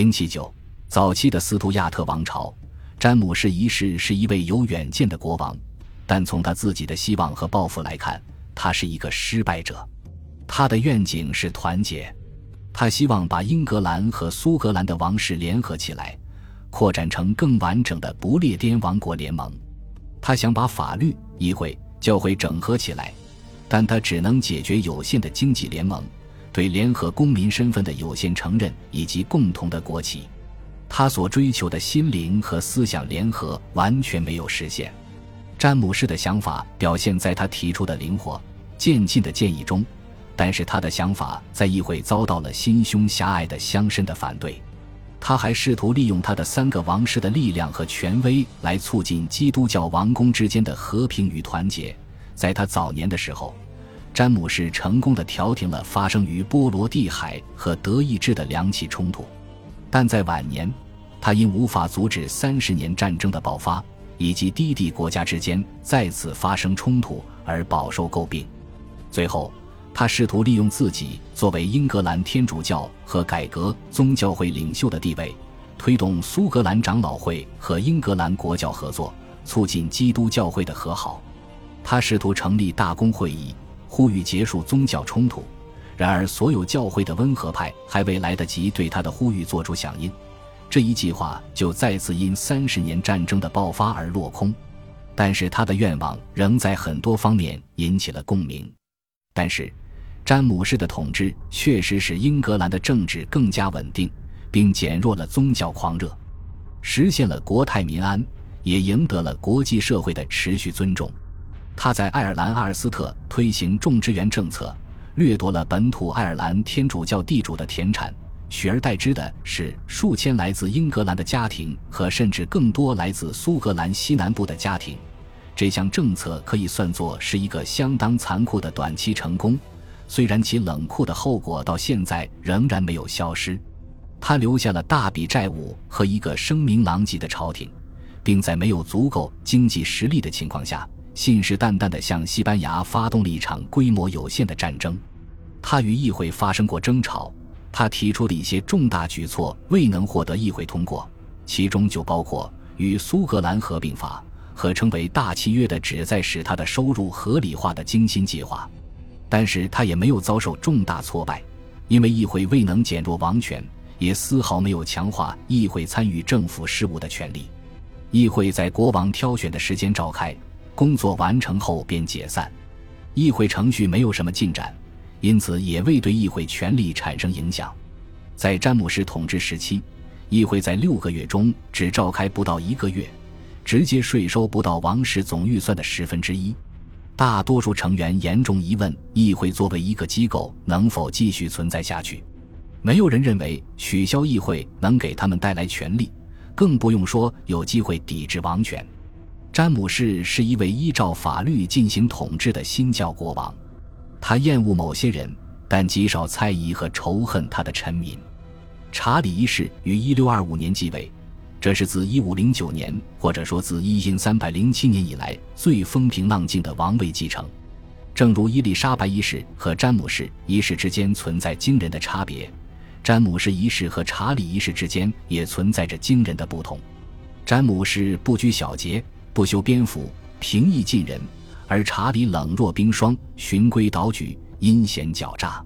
零七九，早期的斯图亚特王朝，詹姆士一世是一位有远见的国王，但从他自己的希望和抱负来看，他是一个失败者。他的愿景是团结，他希望把英格兰和苏格兰的王室联合起来，扩展成更完整的不列颠王国联盟。他想把法律、议会、教会整合起来，但他只能解决有限的经济联盟。对联合公民身份的有限承认以及共同的国旗，他所追求的心灵和思想联合完全没有实现。詹姆士的想法表现在他提出的灵活、渐进的建议中，但是他的想法在议会遭到了心胸狭隘的乡绅的反对。他还试图利用他的三个王室的力量和权威来促进基督教王公之间的和平与团结。在他早年的时候。詹姆士成功的调停了发生于波罗的海和德意志的两起冲突，但在晚年，他因无法阻止三十年战争的爆发以及低地国家之间再次发生冲突而饱受诟病。最后，他试图利用自己作为英格兰天主教和改革宗教会领袖的地位，推动苏格兰长老会和英格兰国教合作，促进基督教会的和好。他试图成立大公会议。呼吁结束宗教冲突，然而所有教会的温和派还未来得及对他的呼吁做出响应，这一计划就再次因三十年战争的爆发而落空。但是他的愿望仍在很多方面引起了共鸣。但是，詹姆士的统治确实使英格兰的政治更加稳定，并减弱了宗教狂热，实现了国泰民安，也赢得了国际社会的持续尊重。他在爱尔兰阿尔斯特推行种植园政策，掠夺了本土爱尔兰天主教地主的田产，取而代之的是数千来自英格兰的家庭和甚至更多来自苏格兰西南部的家庭。这项政策可以算作是一个相当残酷的短期成功，虽然其冷酷的后果到现在仍然没有消失。他留下了大笔债务和一个声名狼藉的朝廷，并在没有足够经济实力的情况下。信誓旦旦地向西班牙发动了一场规模有限的战争，他与议会发生过争吵，他提出的一些重大举措未能获得议会通过，其中就包括与苏格兰合并法，合称为大契约的旨在使他的收入合理化的精心计划。但是他也没有遭受重大挫败，因为议会未能减弱王权，也丝毫没有强化议会参与政府事务的权利。议会在国王挑选的时间召开。工作完成后便解散，议会程序没有什么进展，因此也未对议会权力产生影响。在詹姆士统治时期，议会在六个月中只召开不到一个月，直接税收不到王室总预算的十分之一。大多数成员严重疑问议会作为一个机构能否继续存在下去。没有人认为取消议会能给他们带来权力，更不用说有机会抵制王权。詹姆士是一位依照法律进行统治的新教国王，他厌恶某些人，但极少猜疑和仇恨他的臣民。查理一世于1625年继位，这是自1509年或者说自1307年以来最风平浪静的王位继承。正如伊丽莎白一世和詹姆士一世之间存在惊人的差别，詹姆士一世和查理一世之间也存在着惊人的不同。詹姆士不拘小节。不修边幅，平易近人；而查理冷若冰霜，循规蹈矩，阴险狡诈。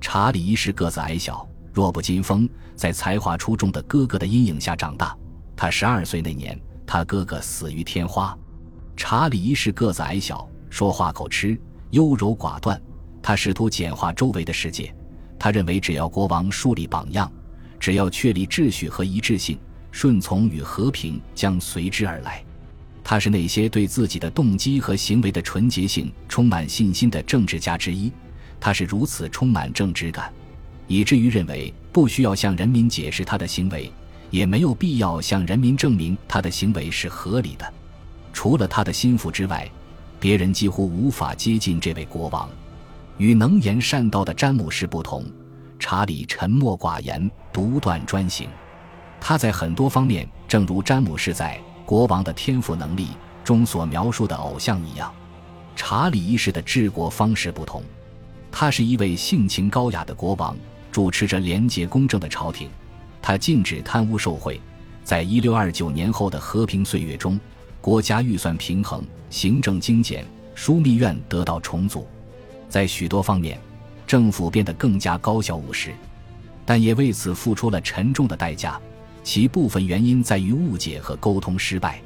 查理一世个子矮小，弱不禁风，在才华出众的哥哥的阴影下长大。他十二岁那年，他哥哥死于天花。查理一世个子矮小，说话口吃，优柔寡断。他试图简化周围的世界。他认为，只要国王树立榜样，只要确立秩序和一致性，顺从与和平将随之而来。他是那些对自己的动机和行为的纯洁性充满信心的政治家之一。他是如此充满正直感，以至于认为不需要向人民解释他的行为，也没有必要向人民证明他的行为是合理的。除了他的心腹之外，别人几乎无法接近这位国王。与能言善道的詹姆士不同，查理沉默寡言、独断专行。他在很多方面正如詹姆士在。国王的天赋能力中所描述的偶像一样，查理一世的治国方式不同。他是一位性情高雅的国王，主持着廉洁公正的朝廷。他禁止贪污受贿，在一六二九年后的和平岁月中，国家预算平衡，行政精简，枢密院得到重组，在许多方面，政府变得更加高效务实，但也为此付出了沉重的代价。其部分原因在于误解和沟通失败。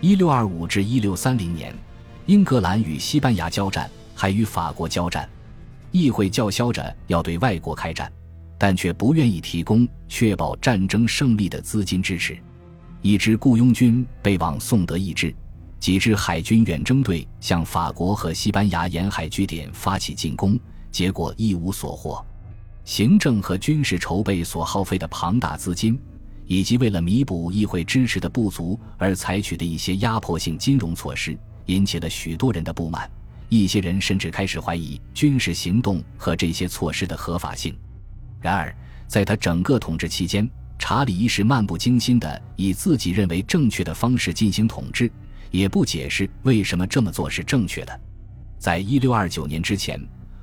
一六二五至一六三零年，英格兰与西班牙交战，还与法国交战。议会叫嚣着要对外国开战，但却不愿意提供确保战争胜利的资金支持。一支雇佣军被往宋德意志，几支海军远征队向法国和西班牙沿海据点发起进攻，结果一无所获。行政和军事筹备所耗费的庞大资金。以及为了弥补议会支持的不足而采取的一些压迫性金融措施，引起了许多人的不满。一些人甚至开始怀疑军事行动和这些措施的合法性。然而，在他整个统治期间，查理一世漫不经心地以自己认为正确的方式进行统治，也不解释为什么这么做是正确的。在一六二九年之前，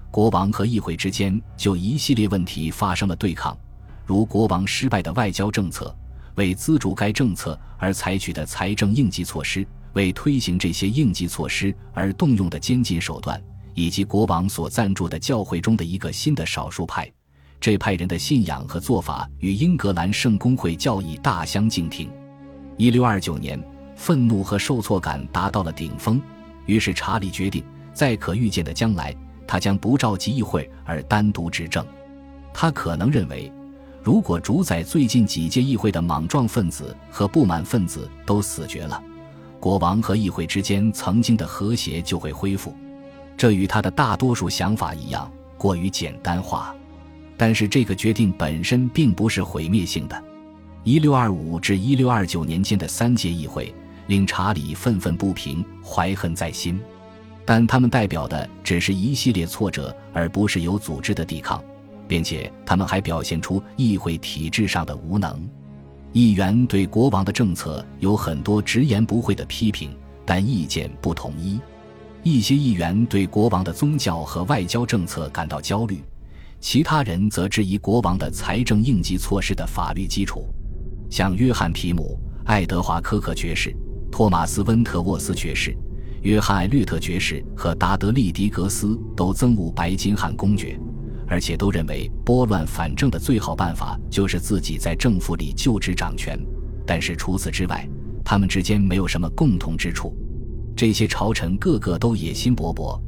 国王和议会之间就一系列问题发生了对抗。如国王失败的外交政策，为资助该政策而采取的财政应急措施，为推行这些应急措施而动用的监禁手段，以及国王所赞助的教会中的一个新的少数派，这派人的信仰和做法与英格兰圣公会教义大相径庭。一六二九年，愤怒和受挫感达到了顶峰，于是查理决定，在可预见的将来，他将不召集议会而单独执政。他可能认为。如果主宰最近几届议会的莽撞分子和不满分子都死绝了，国王和议会之间曾经的和谐就会恢复。这与他的大多数想法一样，过于简单化。但是这个决定本身并不是毁灭性的。一六二五至一六二九年间的三届议会令查理愤愤不平，怀恨在心，但他们代表的只是一系列挫折，而不是有组织的抵抗。并且他们还表现出议会体制上的无能，议员对国王的政策有很多直言不讳的批评，但意见不统一。一些议员对国王的宗教和外交政策感到焦虑，其他人则质疑国王的财政应急措施的法律基础。像约翰皮姆、爱德华科克爵士、托马斯温特沃斯爵士、约翰艾略特爵士和达德利迪格斯都憎恶白金汉公爵。而且都认为拨乱反正的最好办法就是自己在政府里就职掌权，但是除此之外，他们之间没有什么共同之处。这些朝臣个个都野心勃勃，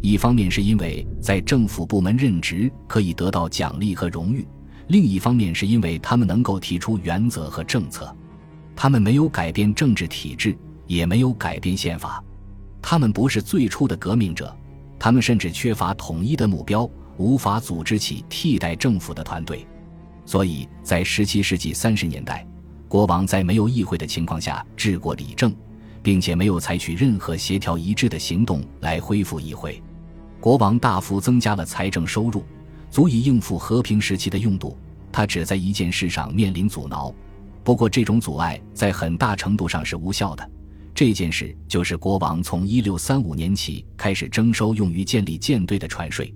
一方面是因为在政府部门任职可以得到奖励和荣誉，另一方面是因为他们能够提出原则和政策。他们没有改变政治体制，也没有改变宪法。他们不是最初的革命者，他们甚至缺乏统一的目标。无法组织起替代政府的团队，所以在17世纪30年代，国王在没有议会的情况下治国理政，并且没有采取任何协调一致的行动来恢复议会。国王大幅增加了财政收入，足以应付和平时期的用度。他只在一件事上面临阻挠，不过这种阻碍在很大程度上是无效的。这件事就是国王从1635年起开始征收用于建立舰队的船税。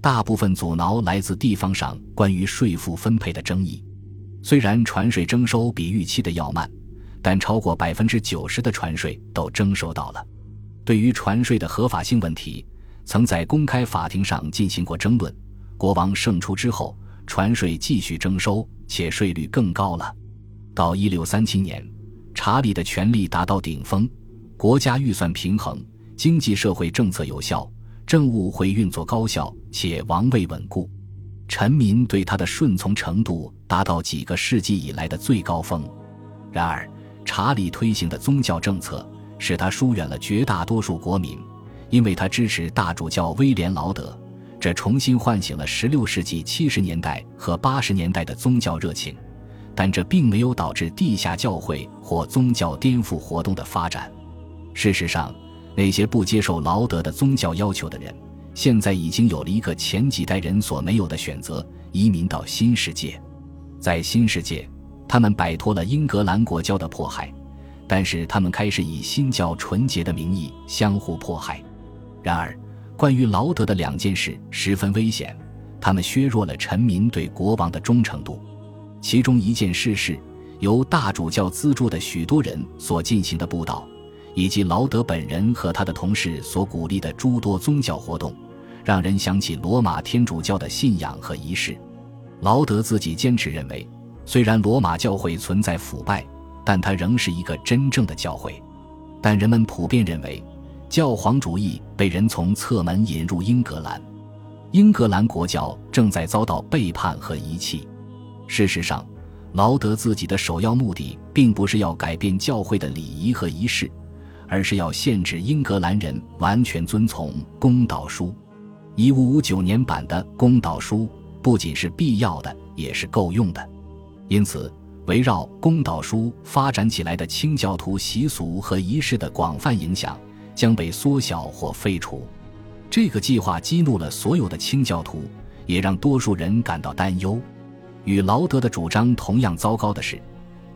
大部分阻挠来自地方上关于税负分配的争议。虽然船税征收比预期的要慢，但超过百分之九十的船税都征收到了。对于船税的合法性问题，曾在公开法庭上进行过争论。国王胜出之后，船税继续征收，且税率更高了。到一六三七年，查理的权力达到顶峰，国家预算平衡，经济社会政策有效。政务会运作高效，且王位稳固，臣民对他的顺从程度达到几个世纪以来的最高峰。然而，查理推行的宗教政策使他疏远了绝大多数国民，因为他支持大主教威廉·劳德，这重新唤醒了16世纪70年代和80年代的宗教热情，但这并没有导致地下教会或宗教颠覆活动的发展。事实上，那些不接受劳德的宗教要求的人，现在已经有了一个前几代人所没有的选择：移民到新世界。在新世界，他们摆脱了英格兰国教的迫害，但是他们开始以新教纯洁的名义相互迫害。然而，关于劳德的两件事十分危险：他们削弱了臣民对国王的忠诚度。其中一件事是由大主教资助的许多人所进行的布道，以及劳德本人和他的同事所鼓励的诸多宗教活动，让人想起罗马天主教的信仰和仪式。劳德自己坚持认为，虽然罗马教会存在腐败，但它仍是一个真正的教会。但人们普遍认为，教皇主义被人从侧门引入英格兰，英格兰国教正在遭到背叛和遗弃。事实上，劳德自己的首要目的并不是要改变教会的礼仪和仪式，而是要限制英格兰人完全遵从公道书。一五五九年版的公道书不仅是必要的，也是够用的。因此。围绕公道书发展起来的清教徒习俗和仪式的广泛影响将被缩小或废除。这个计划激怒了所有的清教徒，也让多数人感到担忧。与劳德的主张同样糟糕的是，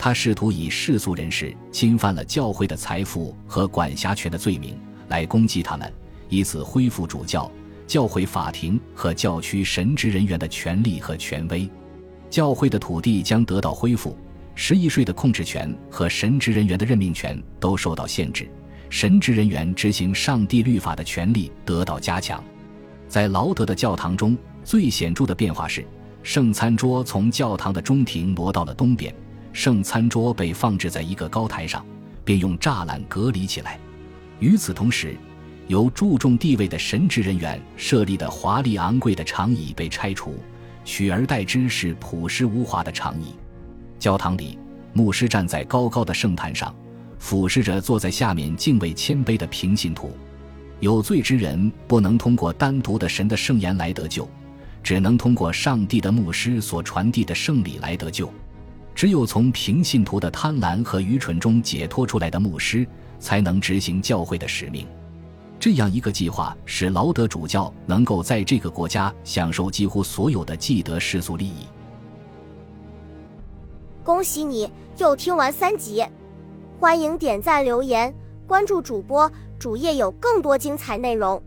他试图以世俗人士侵犯了教会的财富和管辖权的罪名来攻击他们，以此恢复主教、教会法庭和教区神职人员的权利和权威。教会的土地将得到恢复，十一税的控制权和神职人员的任命权都受到限制，神职人员执行上帝律法的权利得到加强。在劳德的教堂中最显著的变化是，圣餐桌从教堂的中庭挪到了东边，圣餐桌被放置在一个高台上，并用栅栏隔离起来。与此同时，由注重地位的神职人员设立的华丽昂贵的长椅被拆除。取而代之是朴实无华的长椅。教堂里，牧师站在高高的圣坛上，俯视着坐在下面敬畏谦卑的平信徒。有罪之人不能通过单独的神的圣言来得救，只能通过上帝的牧师所传递的圣礼来得救。只有从平信徒的贪婪和愚蠢中解脱出来的牧师，才能执行教会的使命。这样一个计划使劳德主教能够在这个国家享受几乎所有的既得世俗利益。恭喜你又听完三集，欢迎点赞、留言、关注主播，主页有更多精彩内容。